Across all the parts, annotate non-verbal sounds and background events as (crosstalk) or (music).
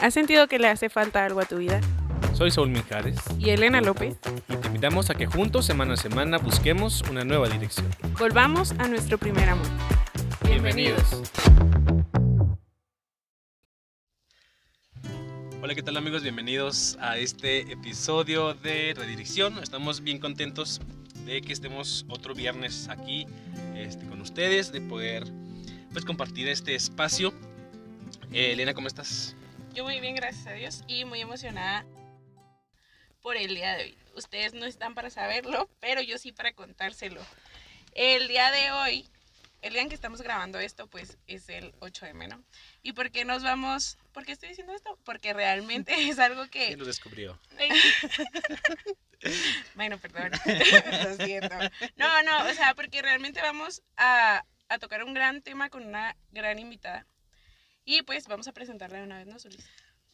¿Has sentido que le hace falta algo a tu vida? Soy Saúl Mijares Y Elena López. y te invitamos a que juntos semana a semana busquemos una nueva dirección. Volvamos a nuestro primer amor. Hola, ¿qué tal amigos? Bienvenidos a este episodio de Redirección. Estamos bien contentos de que estemos otro viernes aquí este, con ustedes, de poder pues, compartir este espacio. Eh, Elena, ¿cómo estás? Yo muy bien, gracias a Dios, y muy emocionada por el día de hoy. Ustedes no están para saberlo, pero yo sí para contárselo. El día de hoy, el día en que estamos grabando esto, pues es el 8 de menos. ¿Y por qué nos vamos? ¿Por qué estoy diciendo esto? Porque realmente (laughs) es algo que... ¿Quién lo descubrió? (laughs) bueno, perdón. (laughs) Lo siento. No, no, o sea, porque realmente vamos a, a tocar un gran tema con una gran invitada. Y pues vamos a presentarla de una vez, ¿no, Solís?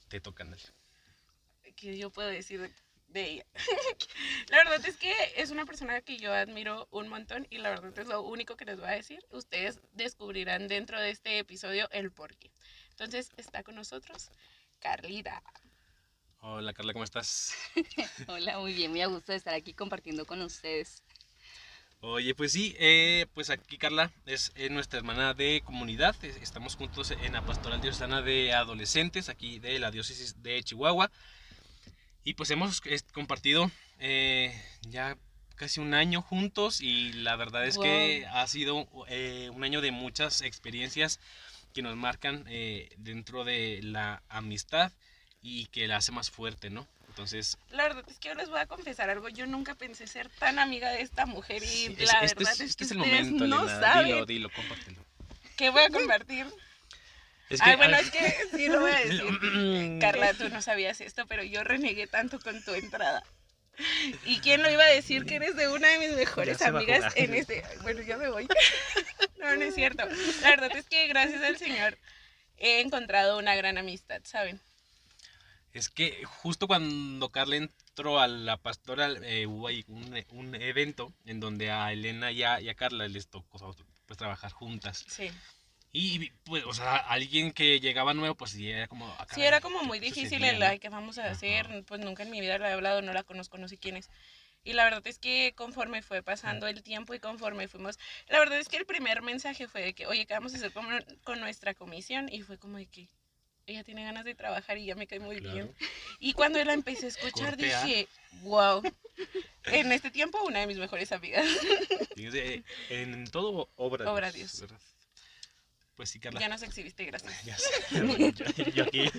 Te tocan. Dale. que yo puedo decir de, de ella. (laughs) la verdad es que es una persona que yo admiro un montón y la verdad es lo único que les voy a decir. Ustedes descubrirán dentro de este episodio el porqué. Entonces está con nosotros Carlita. Hola Carla, ¿cómo estás? (laughs) Hola, muy bien, muy a gusto de estar aquí compartiendo con ustedes. Oye, pues sí, eh, pues aquí Carla es, eh, nuestra hermana de comunidad. Es- Estamos juntos en la Pastoral Diocesana de Adolescentes, aquí de la Diócesis de Chihuahua. Y pues hemos compartido eh, ya casi un año juntos y la verdad es que ha sido eh, un año de muchas experiencias que nos marcan dentro de la amistad y que la hace más fuerte, ¿no? Entonces, La verdad es que yo les voy a confesar algo. Yo nunca pensé ser tan amiga de esta mujer y sí, es- la este, verdad es, es, este que es el ustedes momento, no Elena. saben Dilo, dilo, compártelo. qué voy a compartir. Es Ay, bueno, es que sí lo voy a decir. (clears throat) Carla, tú no sabías esto, pero yo renegué tanto con tu entrada. ¿Y quién lo iba a decir que eres de una de mis mejores amigas en este? Bueno, ya me voy. (laughs) No, no es cierto. La verdad es que gracias al Señor he encontrado una gran amistad, ¿saben? Es que justo cuando Carla entró a la pastoral, eh, hubo ahí un, un evento en donde a Elena y a, y a Carla les tocó pues, trabajar juntas. Sí. Y pues, o sea, alguien que llegaba nuevo, pues sí, era como... ah, Sí, era como ¿qué- muy difícil el, ay, ¿qué vamos a hacer? Ajá. Pues nunca en mi vida la he hablado, no la conozco, no sé quién es. Y la verdad es que conforme fue pasando el tiempo y conforme fuimos, la verdad es que el primer mensaje fue de que, oye, ¿qué vamos a hacer con, con nuestra comisión? Y fue como de que ella tiene ganas de trabajar y ya me cae muy bien. Y cuando la empecé a escuchar dije, wow, en este tiempo una de mis mejores amigas. (laughs) En todo obra, Obra Dios. ¿verdad? Pues sí, Carla. Ya nos exhibiste, gracias. Ya sé, (laughs) pero yo, yo aquí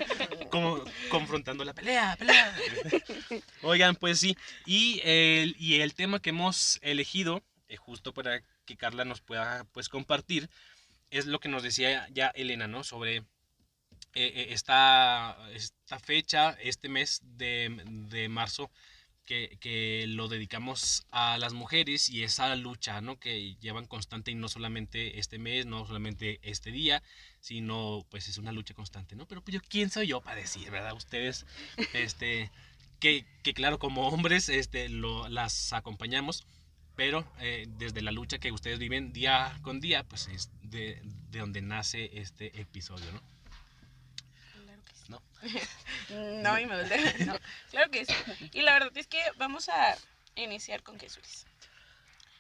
como confrontando la pelea, pelea. (laughs) Oigan, pues sí. Y el, y el tema que hemos elegido, eh, justo para que Carla nos pueda pues compartir, es lo que nos decía ya Elena, ¿no? Sobre eh, eh, esta, esta fecha, este mes de, de marzo, que, que lo dedicamos a las mujeres y esa lucha, ¿no? Que llevan constante y no solamente este mes, no solamente este día, sino pues es una lucha constante, ¿no? Pero pues yo, ¿quién soy yo para decir, verdad? Ustedes, este, que, que claro, como hombres, este, lo, las acompañamos, pero eh, desde la lucha que ustedes viven día con día, pues es de, de donde nace este episodio, ¿no? (laughs) ¿No? No, y me volteé. (laughs) No, claro que sí. Y la verdad es que vamos a iniciar con Jesús.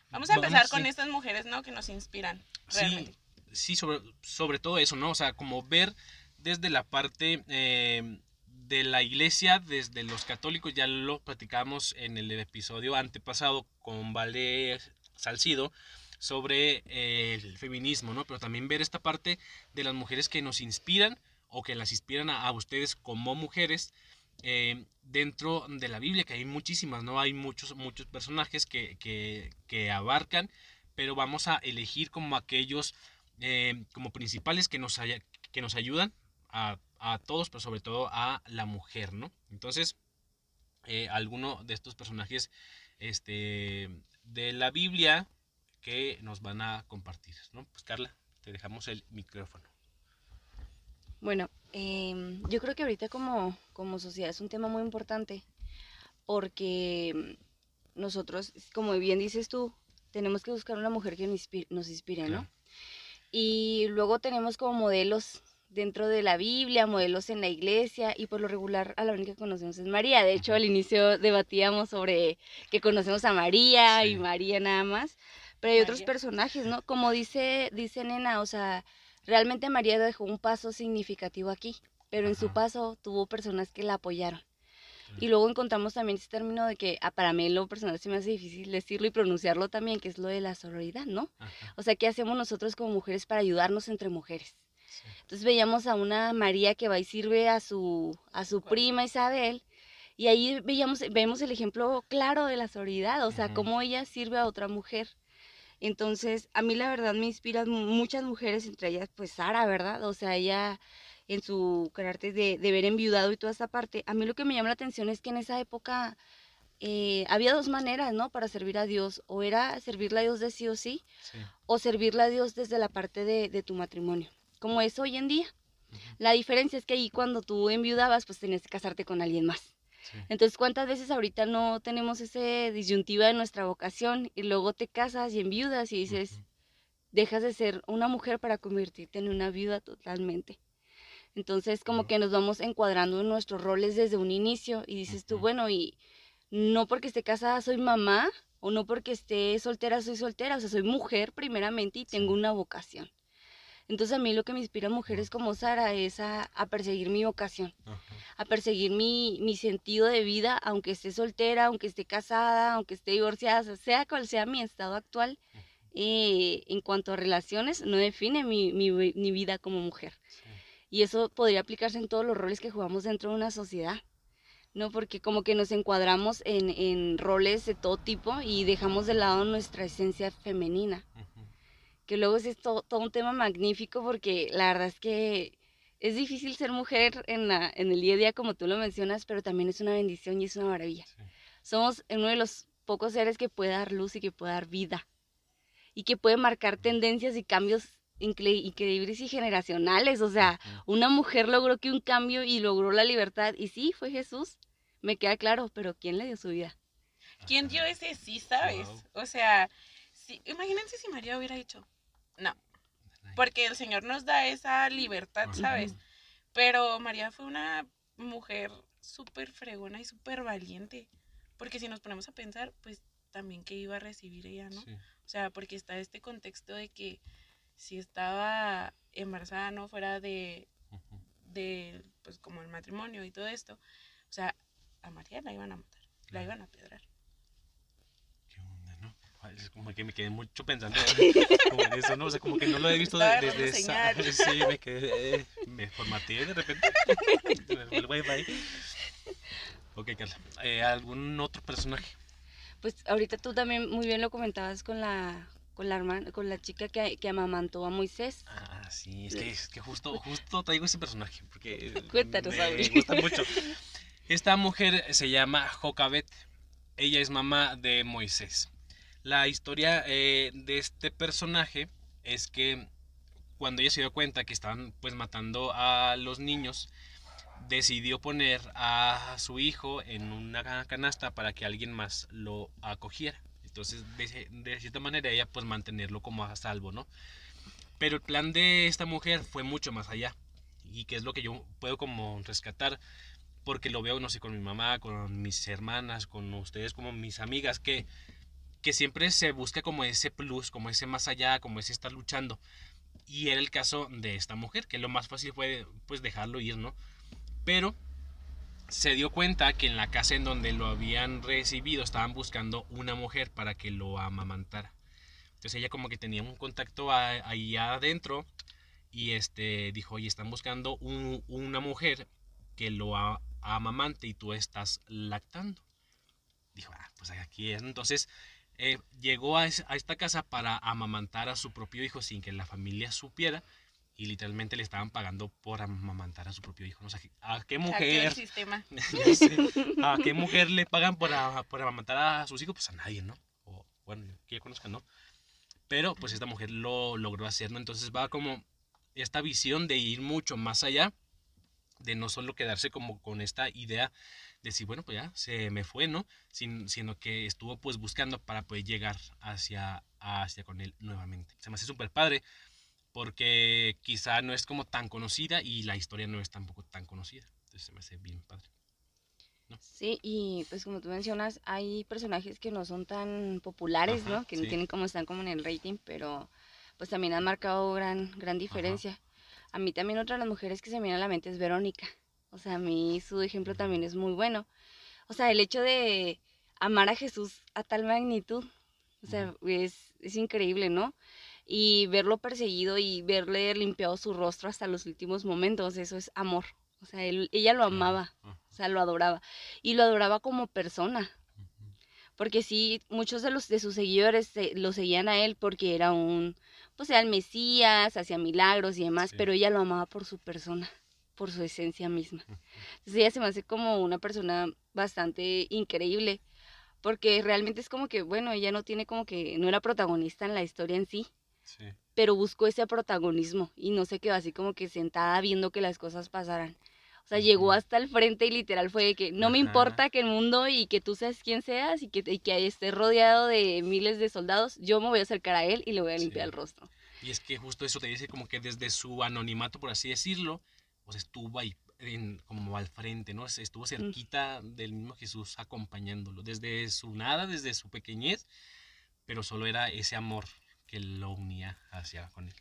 Vamos a empezar Vamos, con sí. estas mujeres, ¿no? Que nos inspiran. Realmente. Sí, sí sobre, sobre todo eso, ¿no? O sea, como ver desde la parte eh, de la iglesia, desde los católicos, ya lo platicamos en el episodio antepasado con Vale Salcido sobre eh, el feminismo, ¿no? Pero también ver esta parte de las mujeres que nos inspiran o que las inspiran a, ustedes como mujeres eh, dentro de la Biblia, que hay muchísimas, ¿no? Hay muchos, muchos personajes que, que, que abarcan, pero vamos a elegir como aquellos eh, como principales que nos, que nos ayudan a, a todos, pero sobre todo a la mujer, ¿no? Entonces, eh, alguno de estos personajes este, de la Biblia que nos van a compartir, ¿no? Pues Carla, te dejamos el micrófono. Bueno, em, yo creo que ahorita como, como sociedad es un tema muy importante porque mm, nosotros, como bien dices tú, tenemos que buscar una mujer que nos inspire, nos inspire, ¿no? Y luego tenemos como modelos dentro de la Biblia, modelos en la iglesia y por lo regular a la única que conocemos es María. De hecho, al inicio debatíamos sobre que conocemos a María y Sí. María nada más, pero hay otros María. personajes, ¿no? Como dice, dice Nena, o sea, realmente María dejó un paso significativo aquí, pero en su Ajá. paso tuvo personas que la apoyaron. Y luego encontramos también ese término de que ah, para mí lo personal se me hace difícil decirlo y pronunciarlo también, que es lo de la sororidad, ¿no? Ajá, O sea, ¿qué hacemos nosotros como mujeres para ayudarnos entre mujeres? sí. Entonces veíamos a una María que va y sirve a su, a su prima Isabel, y ahí veíamos, vemos el ejemplo claro de la sororidad, o sea, Ujú. cómo ella sirve a otra mujer. Entonces, a mí la verdad me inspiran muchas mujeres, entre ellas pues Sara, ¿verdad? O sea, ella en su carácter de, de ver enviudado y toda esa parte. A mí lo que me llama la atención es que en esa época eh, había dos maneras, ¿no? Para servir a Dios. O era servirle a Dios de sí o sí, Sí. o servirle a Dios desde la parte de, de tu matrimonio, como es hoy en día. La diferencia es que ahí cuando tú enviudabas, pues tenías que casarte con alguien más. Sí. Entonces, ¿cuántas veces ahorita no tenemos ese disyuntiva de nuestra vocación y luego te casas y enviudas y dices, dejas de ser una mujer para convertirte en una viuda totalmente? Entonces, como que nos vamos encuadrando en nuestros roles desde un inicio y dices tú, Ujú. bueno, y no porque esté casada soy mamá o no porque esté soltera soy soltera, o sea, soy mujer primeramente y tengo una vocación. Entonces a mí lo que me inspira a mujeres como Sara es a, a perseguir mi vocación, Ajá. a perseguir mi, mi sentido de vida, aunque esté soltera, aunque esté casada, aunque esté divorciada, sea, cual sea mi estado actual, eh, en cuanto a relaciones, no define mi, mi mi vida como mujer. Sí. Y eso podría aplicarse en todos los roles que jugamos dentro de una sociedad, ¿no? Porque como que nos encuadramos en, en roles de todo tipo y dejamos de lado nuestra esencia femenina. Que luego ese es to- todo un tema magnífico porque la verdad es que es difícil ser mujer en, la, en el día a día como tú lo mencionas, pero también es una bendición y es una maravilla. Sí. Somos uno de los pocos seres que puede dar luz y que puede dar vida y que puede marcar tendencias y cambios incre- increíbles y generacionales. O sea, una mujer logró que un cambio y logró la libertad. Y sí, fue Jesús, me queda claro, pero ¿quién le dio su vida? ¿Quién dio ese sí, sabes? Wow. O sea, si, imagínense si María hubiera dicho, no, porque el Señor nos da esa libertad. ¿sabes? Pero María fue una mujer súper fregona y súper valiente, porque si nos ponemos a pensar, pues también que iba a recibir ella, ¿no? Sí. O sea, porque está este contexto de que si estaba embarazada, no fuera de, de, pues como el matrimonio y todo esto, o sea, a María la iban a matar, la iban a pedrar. ¿Qué onda, no? Ay, Es como que me quedé mucho pensando (laughs) como en eso, ¿no? O sea, como que no lo he visto de- desde esa... (laughs) Sí, me quedé... eh, me formateé de repente. (laughs) El wifi. Ok, Carla. Eh, ¿Algún otro personaje? Pues ahorita tú también muy bien lo comentabas con la, con la, hermana, con la chica que, que amamantó a Moisés. Ah, sí, es que, es que justo, justo traigo ese personaje porque Cuéntanos, me gusta mucho. Esta mujer se llama Jocabet. Ella es mamá de Moisés. La historia eh, de este personaje es que cuando ella se dio cuenta que estaban pues matando a los niños, decidió poner a su hijo en una canasta para que alguien más lo acogiera. Entonces, de, de cierta manera, ella pues mantenerlo como a salvo, ¿no? Pero el plan de esta mujer fue mucho más allá. Y que es lo que yo puedo como rescatar, porque lo veo, no sé, con mi mamá, con mis hermanas, con ustedes, como mis amigas, que, que siempre se busca como ese plus, como ese más allá, como ese estar luchando. Y era el caso de esta mujer, que lo más fácil fue pues dejarlo ir, ¿no? Pero se dio cuenta que en la casa en donde lo habían recibido estaban buscando una mujer para que lo amamantara. Entonces ella como que tenía un contacto ahí adentro y este dijo, oye, están buscando un- una mujer que lo amamante y tú estás lactando. Dijo, ah, pues aquí es. Entonces eh, llegó a, es- a esta casa para amamantar a su propio hijo sin que la familia supiera y literalmente le estaban pagando por amamantar a su propio hijo. No sé, ¿a qué mujer? el (laughs) sé. ¿A qué mujer le pagan por, a- por amamantar a sus hijos? Pues a nadie, ¿no? O, bueno, que ya conozcan, ¿no? Pero pues esta mujer lo logró hacer, ¿no? Entonces va como esta visión de ir mucho más allá, de no solo quedarse como con esta idea de decir, bueno, pues ya se me fue, ¿no? Sin- sino que estuvo pues buscando para poder llegar hacia, hacia con él nuevamente. Se me hace súper padre porque quizá no es como tan conocida y la historia no es tampoco tan conocida. Entonces se me hace bien padre. Sí, y pues como tú mencionas, hay personajes que no son tan populares, Ajá, ¿no? Que no sí. tienen como están como en el rating, pero pues también han marcado gran, gran diferencia. A mí también otra de las mujeres que se me viene a la mente es Verónica. O sea, a mí su ejemplo también es muy bueno. O sea, el hecho de amar a Jesús a tal magnitud, o sea, es, es increíble, ¿no? Y verlo perseguido y verle limpiado su rostro hasta los últimos momentos, eso es amor. O sea, él- ella lo amaba, o sea, lo adoraba. Y lo adoraba como persona. Porque sí, muchos de los de sus seguidores se- lo seguían a él porque era un, pues era el Mesías, hacía milagros y demás, Sí. pero ella lo amaba por su persona, por su esencia misma. Entonces ella se me hace como una persona bastante increíble, porque realmente es como que, bueno, ella no tiene como que, no era protagonista en la historia en sí, Sí. pero buscó ese protagonismo y no se quedó así como que sentada viendo que las cosas pasaran. O sea, llegó hasta el frente y literal fue de que no me importa que el mundo y que tú seas quien seas y que, y que estés rodeado de miles de soldados, yo me voy a acercar a él y le voy a limpiar Sí. el rostro. Y es que justo eso te dice como que desde su anonimato, por así decirlo, pues estuvo ahí en- como al frente, ¿no? Estuvo cerquita del mismo Jesús acompañándolo, desde su nada, desde su pequeñez, pero solo era ese amor que lo unía hacia con él.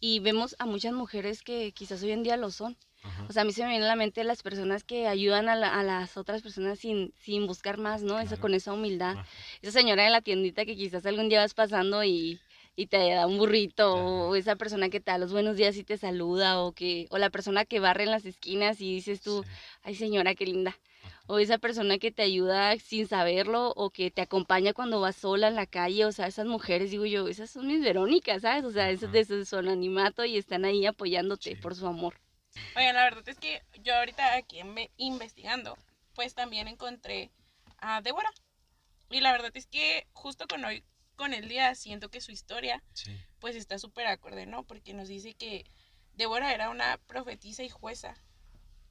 Y vemos a muchas mujeres que quizás hoy en día lo son. Ajá. O sea, a mí se me viene a la mente las personas que ayudan a, la- a las otras personas sin, sin buscar más, ¿no? Claro. con esa humildad. Ajá. Esa señora de la tiendita que quizás algún día vas pasando y, y te da un burrito, Ajá. o esa persona que te da los buenos días y te saluda, o que, o la persona que barre en las esquinas y dices tú, Sí. ay señora, qué linda. O esa persona que te ayuda sin saberlo, o que te acompaña cuando vas sola en la calle, o sea, esas mujeres, digo yo, esas son mis Verónicas, ¿sabes? O sea, esas de su su anonimato y están ahí apoyándote Sí. por su amor. Oigan, la verdad es que yo ahorita aquí investigando, pues también encontré a Débora. Y la verdad es que justo con hoy, con el día, siento que su historia, Sí. pues está súper acorde, ¿no? Porque nos dice que Débora era una profetisa y jueza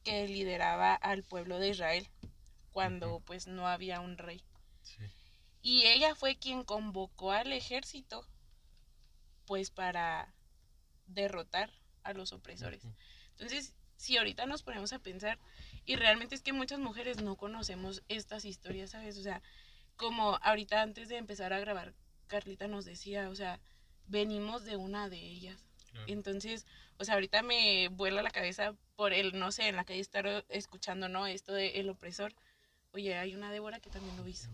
que lideraba al pueblo de Israel cuando pues no había un rey. Sí. Y ella fue quien convocó al ejército pues para derrotar a los opresores. Entonces, si ahorita nos ponemos a pensar, y realmente es que muchas mujeres no conocemos estas historias, ¿sabes? O sea, como ahorita antes de empezar a grabar, Carlita nos decía, o sea, venimos de una de ellas. Claro. Entonces, o sea, ahorita me vuela la cabeza por el, no sé, en la calle estar escuchando, ¿no? Esto de el opresor. Oye, hay una Débora que también lo hizo.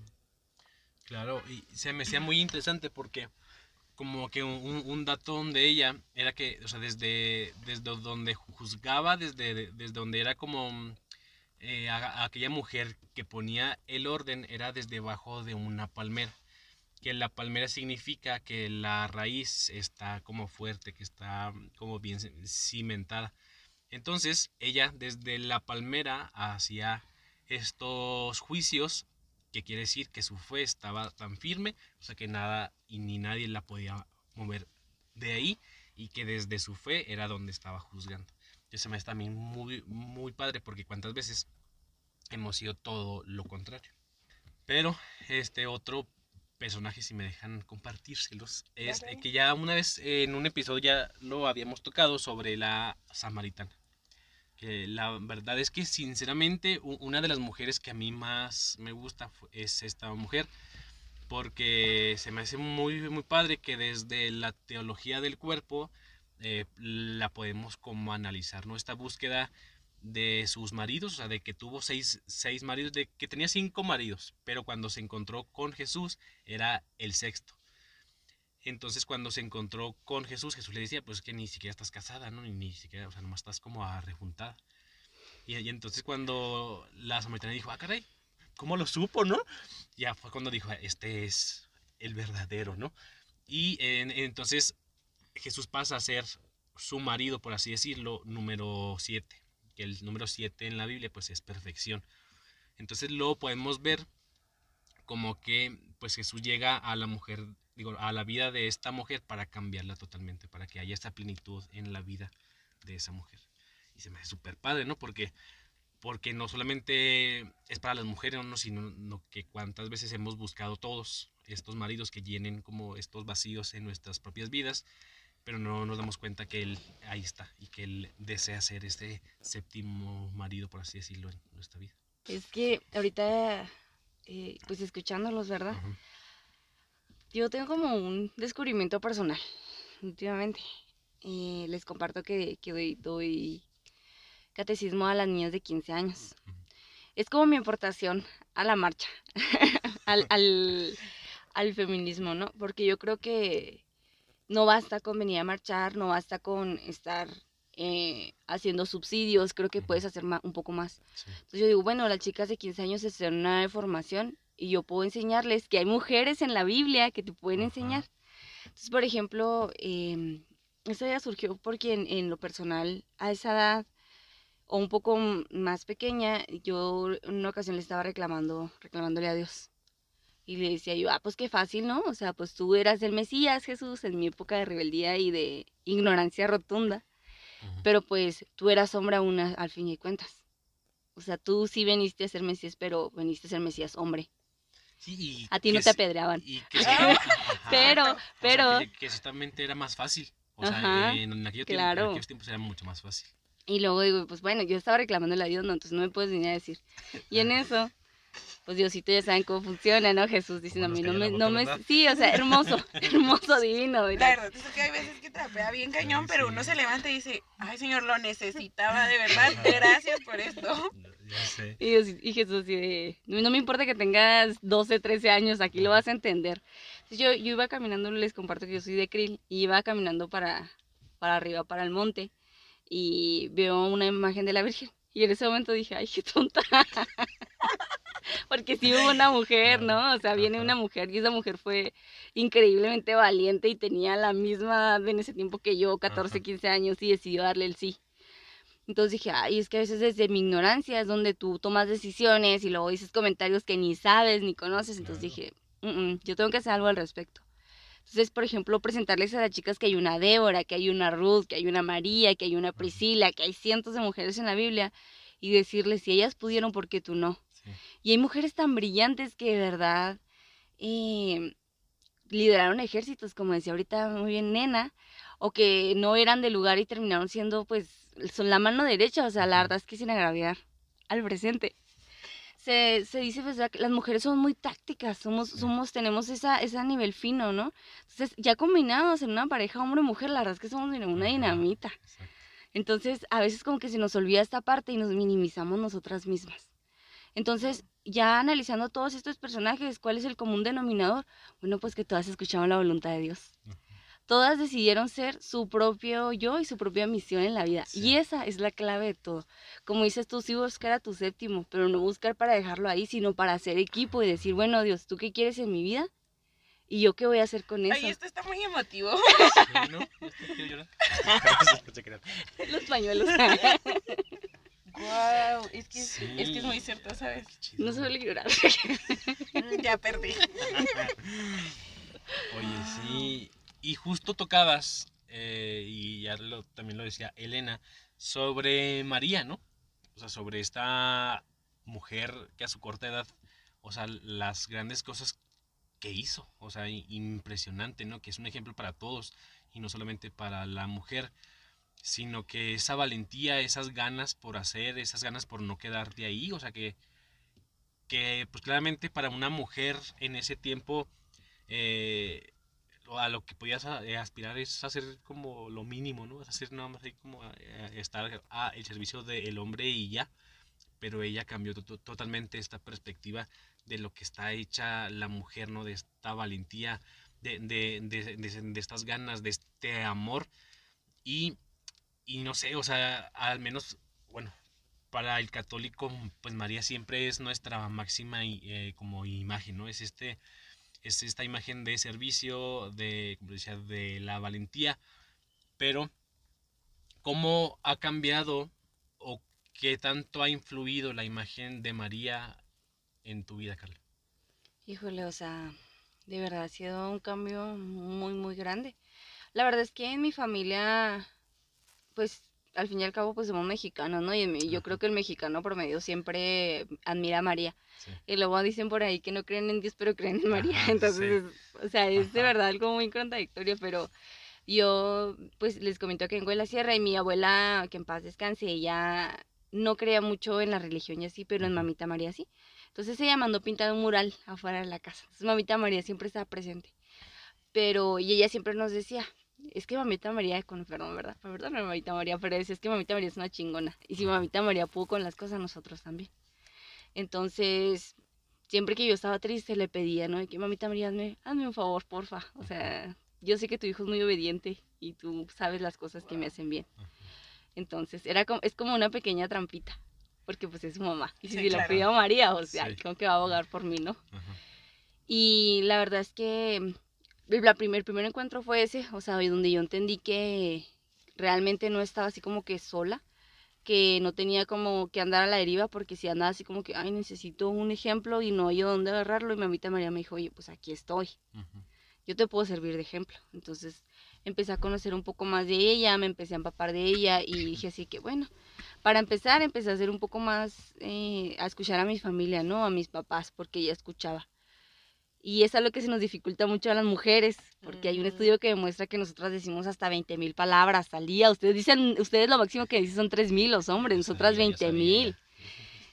Claro, y se me hacía muy interesante porque como que un, un dato de ella era que, o sea, desde, desde donde juzgaba, desde, desde donde era como eh, a- a aquella mujer que ponía el orden, era desde debajo de una palmera. Que la palmera significa que la raíz está como fuerte, que está como bien ci- cimentada. Entonces, ella desde la palmera hacía estos juicios que quiere decir que su fe estaba tan firme, o sea que nada y ni nadie la podía mover de ahí y que desde su fe era donde estaba juzgando. Eso me hace también muy, muy padre porque cuántas veces hemos sido todo lo contrario. Pero este otro personaje, si me dejan compartírselos, es eh, que ya una vez eh, en un episodio ya lo habíamos tocado sobre la samaritana que la verdad es que sinceramente una de las mujeres que a mí más me gusta es esta mujer porque se me hace muy muy padre que desde la teología del cuerpo eh, la podemos como analizar no esta búsqueda de sus maridos, o sea, de que tuvo seis, seis maridos, de que tenía cinco maridos, pero cuando se encontró con Jesús era el sexto. Entonces cuando se encontró con Jesús, Jesús le decía, pues que ni siquiera estás casada, ¿no? Ni, ni siquiera, o sea, nomás estás como arrejuntada. Y, y entonces cuando la samaritana dijo, ah, caray, ¿cómo lo supo, no? Ya fue cuando dijo, este es el verdadero, ¿no? Y en- entonces Jesús pasa a ser su marido, por así decirlo, número 7. Que el número 7 en la Biblia, pues es perfección. Entonces lo podemos ver como que pues Jesús llega a la mujer, digo, a la vida de esta mujer para cambiarla totalmente, para que haya esta plenitud en la vida de esa mujer. Y se me hace súper padre, ¿no? Porque, porque no solamente es para las mujeres, ¿no? sino no, que cuántas veces hemos buscado todos estos maridos que llenen como estos vacíos en nuestras propias vidas, pero no nos damos cuenta que él ahí está y que él desea ser este séptimo marido, por así decirlo, en nuestra vida. Es que ahorita, eh, pues escuchándolos, ¿verdad? Yo tengo como un descubrimiento personal últimamente. Eh, les comparto que, que doy, doy catecismo a las niñas de 15 años. Es como mi aportación a la marcha, (laughs) al, al, al feminismo, ¿no? Porque yo creo que no basta con venir a marchar, no basta con estar eh, haciendo subsidios, creo que puedes hacer un poco más. Sí. Entonces yo digo, bueno, las chicas de 15 años están en una formación y yo puedo enseñarles que hay mujeres en la Biblia que te pueden Ajá. enseñar. Entonces, por ejemplo, eh, esta idea surgió porque en, en lo personal, a esa edad, o un poco más pequeña, yo en una ocasión le estaba reclamando, reclamándole a Dios. Y le decía yo, ah, pues qué fácil, ¿no? O sea, pues tú eras el Mesías, Jesús, en mi época de rebeldía y de ignorancia rotunda. Pero pues tú eras hombre aún a- al fin y cuentas. O sea, tú sí veniste a ser Mesías, pero veniste a ser Mesías hombre. Sí, y A ti no te apedreaban. Y (laughs) que. (laughs) Pero, O sea, pero, que, que ciertamente era más fácil. O sea, Ajá, en, en claro. aquellos tiempos era mucho más fácil. y luego digo, pues bueno, yo estaba reclamándole a Dios, no, entonces no me puedes venir a decir. Y en (laughs) eso, pues Diosito ya saben cómo funciona, ¿no? Jesús diciendo a mí, no me, no me, ¿verdad? sí, o sea, hermoso, (laughs) hermoso, divino. La ¿verdad? verdad es que hay veces que trapea bien cañón, Sí, pero sí. uno se levanta y dice, ay señor, lo necesitaba de (laughs) verdad, gracias por esto. Ya sé. Y, Dios- y Jesús, de, no me importa que tengas 12, 13 años, aquí lo vas a entender. Entonces yo, yo iba caminando, les comparto que yo soy de Krill, y iba caminando para, para arriba, para el monte, y veo una imagen de la Virgen. Y en ese momento dije, ay, qué tonta. (laughs) Porque sí hubo una mujer, ¿no? O sea, viene una mujer y esa mujer fue increíblemente valiente y tenía la misma edad en ese tiempo que yo, 14, Ajá. 15 años, y decidió darle el sí. Entonces dije, ay, es que a veces desde mi ignorancia es donde tú tomas decisiones y luego dices comentarios que ni sabes ni conoces. Entonces dije, "Mm, mm, yo tengo que hacer algo al respecto. Entonces, por ejemplo, presentarles a las chicas que hay una Débora, que hay una Ruth, que hay una María, que hay una Priscila, que hay cientos de mujeres en la Biblia y decirles, si ellas pudieron, ¿por qué tú no? Sí. Y hay mujeres tan brillantes que de verdad eh, lideraron ejércitos, como decía ahorita muy bien Nena, o que no eran del lugar y terminaron siendo pues son la mano derecha, o sea, la verdad es que sin agraviar al presente. Se, se dice pues, que las mujeres son muy tácticas, somos, somos, tenemos esa, ese nivel fino, ¿no? Entonces, ya combinados en una pareja hombre-mujer, la verdad es que somos una dinamita. Entonces, a veces como que se nos olvida esta parte y nos minimizamos nosotras mismas. Entonces, ya analizando todos estos personajes, ¿cuál es el común denominador? Bueno, pues que todas escuchaban la voluntad de Dios. Todas decidieron ser su propio yo y su propia misión en la vida. Sí. Y esa es la clave de todo. Como dices tú, sí buscar a tu séptimo, pero no buscar para dejarlo ahí, sino para hacer equipo y decir, bueno, Dios, ¿tú qué quieres en mi vida? ¿Y yo qué voy a hacer con eso? Ay, esto está muy emotivo. (laughs) Sí, ¿no? (laughs) (laughs) Los pañuelos. Wow, es que, es, Sí. es que es muy cierto, ¿sabes? No suele llorar. (laughs) Ya perdí. (laughs) Oye, sí. Y justo tocabas, eh, y ya lo- también lo decía Elena, sobre María, ¿no? O sea, sobre esta mujer que a su corta edad, o sea, las grandes cosas que hizo, o sea, impresionante, ¿no? Que es un ejemplo para todos, y no solamente para la mujer, sino que esa valentía, esas ganas por hacer, esas ganas por no quedarte ahí, o sea, que, que pues claramente para una mujer en ese tiempo, eh, a lo que podías a- eh, aspirar es hacer como lo mínimo, ¿no? Es hacer nada más ahí como eh, estar al servicio del hombre y ya. Pero ella cambió to- to- totalmente esta perspectiva de lo que está hecha la mujer, ¿no? De esta valentía, de, de, de- de- de estas ganas, de este amor. Y, y no sé, o sea, al menos, bueno, para el católico, pues María siempre es nuestra máxima eh, como imagen, ¿no? Es este es esta imagen de servicio, de, como decía, de la valentía, pero ¿cómo ha cambiado o qué tanto ha influido la imagen de María en tu vida, Carla? Híjole, o sea, de verdad ha sido un cambio muy, muy grande. La verdad es que en mi familia, pues al fin y al cabo, pues somos mexicanos, ¿no? Y yo creo que el mexicano promedio siempre admira a María. Sí. Y luego dicen por ahí que no creen en Dios, pero creen en María. Ajá, (laughs) Entonces, o sea, es de verdad algo muy contradictorio, pero Yo, pues les comento que vengo de la sierra y mi abuela, que en paz descanse, ella no creía mucho en la religión y así, pero en. Mamita María sí. Entonces ella mandó pintar un mural afuera de la casa. Entonces Mamita María siempre estaba presente. Pero, y ella siempre nos decía, es que Mamita María, con perdón, ¿verdad? Perdón, Mamita María, pero decía, es que Mamita María es una chingona. Y si Mamita María pudo con las cosas, nosotros también. Entonces, siempre que yo estaba triste, le pedía, ¿no? De que Mamita María, hazme, hazme un favor, porfa. O sea, yo sé que tu hijo es muy obediente y tú sabes las cosas que me hacen bien. Entonces, era como, es como una pequeña trampita, porque pues es su mamá. Y si Sí, claro. pidió a María, o sea, Sí. como que va a abogar por mí, ¿no? Ajá. Y la verdad es que la primer, primer encuentro fue ese, o sea, donde yo entendí que realmente no estaba así como que sola, que no tenía como que andar a la deriva, porque si andaba así como que, ay, necesito un ejemplo y no hay dónde agarrarlo, y mi mamita María me dijo, oye, pues aquí estoy yo te puedo servir de ejemplo. Entonces empecé a conocer un poco más de ella, me empecé a empapar de ella y dije así que bueno, para empezar empecé a hacer un poco más, eh, a escuchar a mi familia, ¿no? A mis papás, porque ella escuchaba. Y es algo que se nos dificulta mucho a las mujeres, porque hay un estudio que demuestra que nosotras decimos hasta 20 mil palabras al día. Ustedes dicen, ustedes lo máximo que dicen son 3 mil los hombres, nosotras sabía, ya 20 sabía. mil.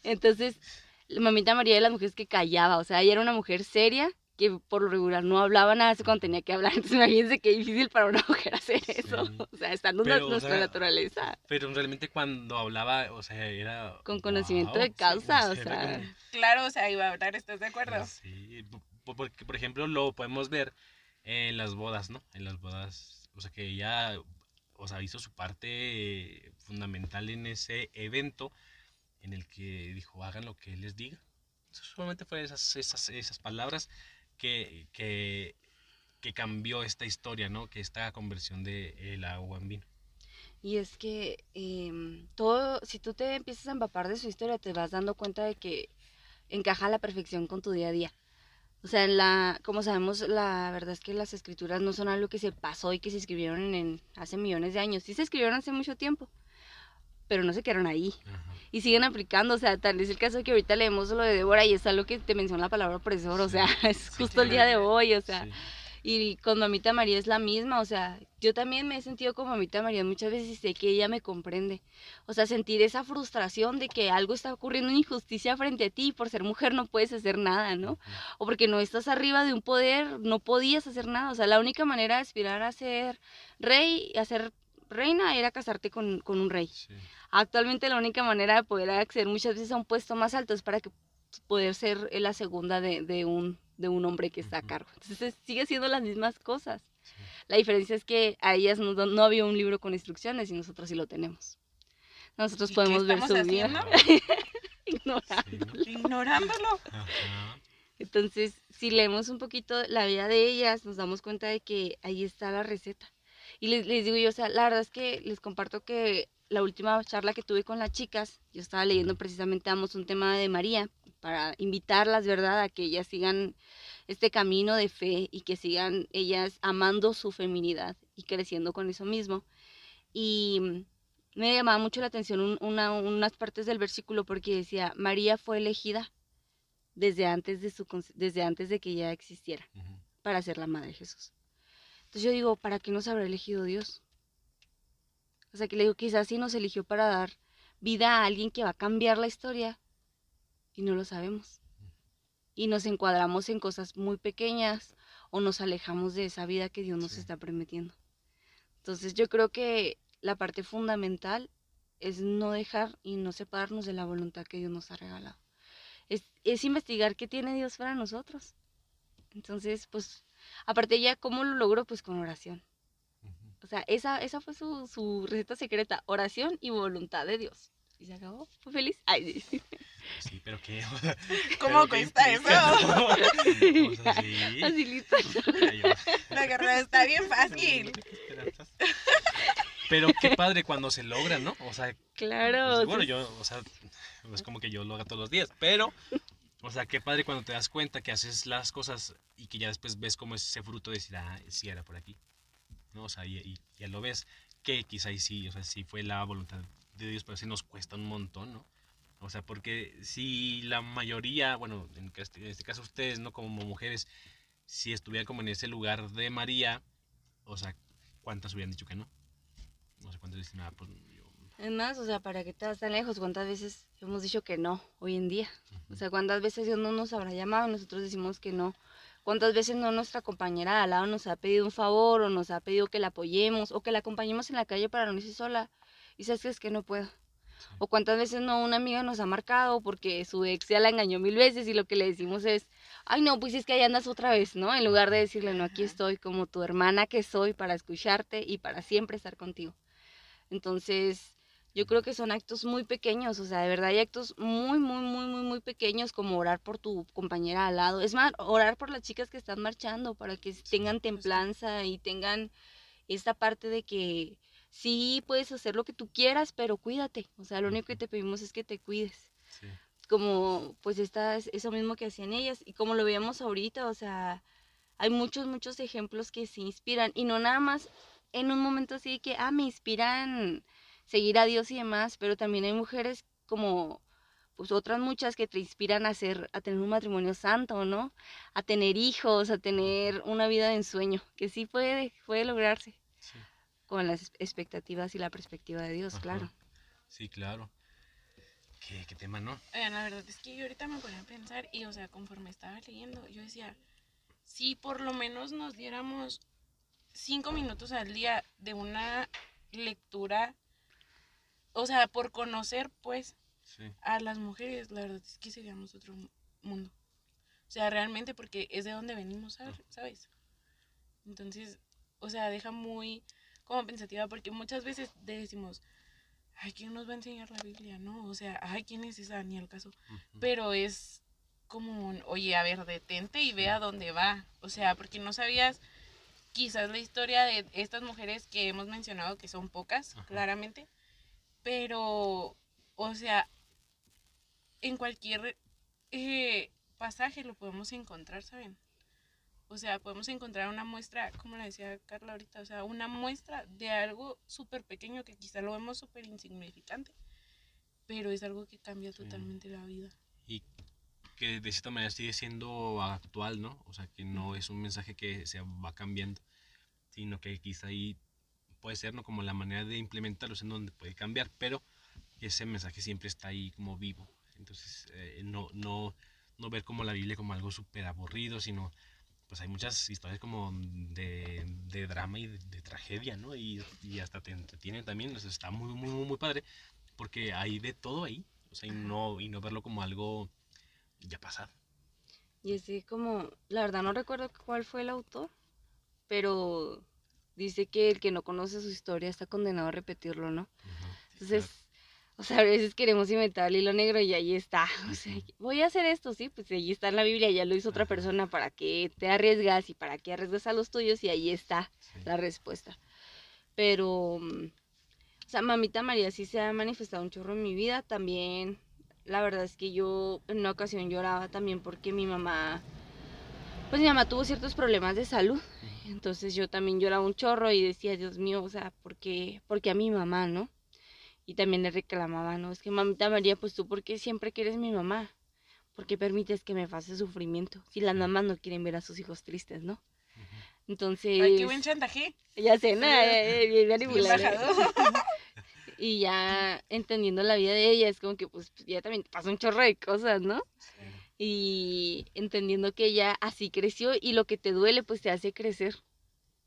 Entonces, la mamita María de las mujeres que callaba, o sea, ella era una mujer seria que por lo regular no hablaba nada cuando tenía que hablar. (laughs) Entonces, imagínense qué difícil para una mujer hacer eso. Sí. O sea, está en o nuestra sea, naturaleza. Pero realmente cuando hablaba, o sea, era... Con conocimiento de sí, causa, o sea. como- Claro, o sea, iba a hablar, ¿estás de acuerdo? Sí, po- porque por ejemplo lo podemos ver en las bodas, ¿no? En las bodas, o sea que ella, o sea, hizo su parte fundamental en ese evento en el que dijo, hagan lo que les diga. Solamente fue esas, esas, esas palabras que, que, que cambió esta historia, ¿no? Que esta conversión de el agua en vino. Y es que em, todo, si tú te empiezas a empapar de su historia, te vas dando cuenta de que encaja a la perfección con tu día a día. O sea, en la, como sabemos, la verdad es que las escrituras no son algo que se pasó y que se escribieron en, hace millones de años. Sí se escribieron hace mucho tiempo, pero no se quedaron ahí. Ajá. Y siguen aplicando, o sea, tal es el caso que ahorita leemos lo de Débora y es algo que te menciona la palabra opresor, o sea, (laughs) es sí, justo el día de hoy, o sea, Sí. Y con mamita María es la misma, o sea, yo también me he sentido con mamita María muchas veces y sé que ella me comprende. O sea, sentir esa frustración de que algo está ocurriendo, una injusticia frente a ti y por ser mujer no puedes hacer nada, ¿no? O porque no estás arriba de un poder, no podías hacer nada. O sea, la única manera de aspirar a ser rey, a ser reina, era casarte con, con un rey. Sí. Actualmente la única manera de poder acceder muchas veces a un puesto más alto es para que poder ser la segunda de, de un, de un hombre que está a cargo. Entonces sigue siendo las mismas cosas. Sí. La diferencia es que a ellas no, no había un libro con instrucciones y nosotros sí lo tenemos. Nosotros ¿Y qué podemos ver su vida (laughs) ignorando. Sí, ¿no? Ignorándolo. Ajá. Entonces, si leemos un poquito la vida de ellas, nos damos cuenta de que ahí está la receta. Y les, les digo yo, o sea, la verdad es que les comparto que la última charla que tuve con las chicas, yo estaba leyendo precisamente, damos un tema de María, para invitarlas, ¿verdad?, a que ellas sigan este camino de fe y que sigan ellas amando su feminidad y creciendo con eso mismo. Y mm, me llamaba mucho la atención un- una- unas partes del versículo porque decía, María fue elegida desde antes de, su, desde antes de que ella existiera para ser la madre de Jesús. Entonces yo digo, ¿para qué nos habrá elegido Dios? O sea, que le digo, quizás sí nos eligió para dar vida a alguien que va a cambiar la historia y no lo sabemos. Y nos encuadramos en cosas muy pequeñas o nos alejamos de esa vida que Dios nos Sí. está prometiendo. Entonces yo creo que la parte fundamental es no dejar y no separarnos de la voluntad que Dios nos ha regalado. Es, es investigar qué tiene Dios para nosotros. Entonces, pues, aparte ya, ¿cómo lo logro? Pues con oración. O sea, esa, esa fue su, su receta secreta, oración y voluntad de Dios. Y se acabó, fue feliz. Ay, sí. Sí, pero qué. (laughs) ¿Cómo pero cuesta eso? ¿no? (laughs) O sea, sí. (laughs) La guerra está bien fácil. Pero qué padre cuando se logra, ¿no? O sea, Claro. pues, bueno, sí. yo, o sea, no es como que yo lo haga todos los días, pero, o sea, qué padre cuando te das cuenta que haces las cosas y que ya después ves como ese fruto de decir, ah, sí era por aquí, ¿no? O sea, y, y ya lo ves, que quizá ahí sí, o sea, sí fue la voluntad de Dios, pero sí nos cuesta un montón, ¿no? O sea, porque si la mayoría, bueno, en este, en este caso ustedes, ¿no? Como mujeres, si estuvieran como en ese lugar de María, o sea, cuántas hubieran dicho que no. No sé cuántas dicen, nada, pues yo... Es más, o sea, ¿para qué te vas tan lejos? ¿Cuántas veces hemos dicho que no hoy en día? O sea, ¿cuántas veces Dios no nos habrá llamado y nosotros decimos que no? ¿Cuántas veces no nuestra compañera de al lado nos ha pedido un favor o nos ha pedido que la apoyemos o que la acompañemos en la calle para no irse sola? Y sabes que es que no puedo. O cuántas veces no una amiga nos ha marcado porque su ex ya la engañó mil veces y lo que le decimos es, ay no, pues es que ahí andas otra vez, ¿no? En lugar de decirle, no, aquí estoy como tu hermana que soy para escucharte y para siempre estar contigo. Entonces, yo creo que son actos muy pequeños, o sea, de verdad hay actos muy, muy, muy, muy, muy pequeños como orar por tu compañera al lado. Es más, orar por las chicas que están marchando para que tengan templanza y tengan esta parte de que sí puedes hacer lo que tú quieras, pero cuídate. O sea, lo único que te pedimos es que te cuides. Sí. Como pues esta, eso mismo que hacían ellas y como lo veíamos ahorita, o sea, hay muchos, muchos ejemplos que se inspiran y no nada más en un momento así de que, ah, me inspiran seguir a Dios y demás, pero también hay mujeres como pues otras muchas que te inspiran a hacer, a tener un matrimonio santo, ¿no? A tener hijos, a tener una vida de ensueño, que sí puede, puede lograrse. Con las expectativas y la perspectiva de Dios, Ajá. claro. Sí, claro. ¿Qué, qué tema, no? Oigan, la verdad es que yo ahorita me ponía a pensar y, o sea, conforme estaba leyendo, yo decía, si por lo menos nos diéramos cinco minutos al día de una lectura, o sea, por conocer, pues, Sí. a las mujeres, la verdad es que seríamos otro mu- mundo. O sea, realmente porque es de donde venimos. ¿sabes? Entonces, o sea, deja muy como pensativa porque muchas veces decimos, ay, ¿quién nos va a enseñar la Biblia? No, o sea, ay, ¿quién es esa? Ni al caso. Pero es como, un, oye, a ver, detente y ve a dónde va. O sea, porque no sabías quizás la historia de estas mujeres que hemos mencionado, que son pocas, claramente. Pero, o sea, en cualquier eh, pasaje lo podemos encontrar, ¿saben? O sea, podemos encontrar una muestra, como le decía Carla ahorita, o sea, una muestra de algo súper pequeño que quizá lo vemos súper insignificante, pero es algo que cambia Sí. totalmente la vida. Y que de cierta manera sigue siendo actual, ¿no? O sea, que no es un mensaje que se va cambiando, sino que quizá ahí puede ser, ¿no? Como la manera de implementarlos en donde puede cambiar, pero ese mensaje siempre está ahí como vivo. Entonces, eh, no, no, no ver como la Biblia como algo súper aburrido, sino pues hay muchas historias como de, de drama y de, de tragedia, ¿no? Y, y hasta te entretiene también, o sea, está muy, muy, muy, muy padre, porque hay de todo ahí, o sea, y no, y no verlo como algo ya pasado. Y así como, la verdad no recuerdo cuál fue el autor, pero dice que el que no conoce su historia está condenado a repetirlo, ¿no? Entonces, o sea, a veces queremos inventar el hilo negro y ahí está. (laughs) O sea, voy a hacer esto, sí, pues ahí está en la Biblia, ya lo hizo otra persona, ¿para qué te arriesgas y para qué arriesgas a los tuyos? Y ahí está Sí. la respuesta. Pero, mm, o sea, mamita María sí se ha manifestado un chorro en mi vida. También, la verdad es que yo en una ocasión lloraba también porque mi mamá, pues mi mamá tuvo ciertos problemas de salud. Entonces yo también lloraba un chorro y decía, Dios mío, o sea, ¿por qué, por qué a mi mamá, no? Y también le reclamaba, ¿no? Es que mamita María, pues tú, ¿por qué siempre quieres mi mamá? ¿Por qué permites que me pase sufrimiento? Si las mamás no quieren ver a sus hijos tristes, ¿no? Entonces... Ay, qué buen chantaje. Ya sé, ¿no? Sí. Eh, eh, bien. (laughs) Y ya entendiendo la vida de ella, es como que pues ya también te pasa un chorro de cosas, ¿no? Y entendiendo que ella así creció y lo que te duele pues te hace crecer.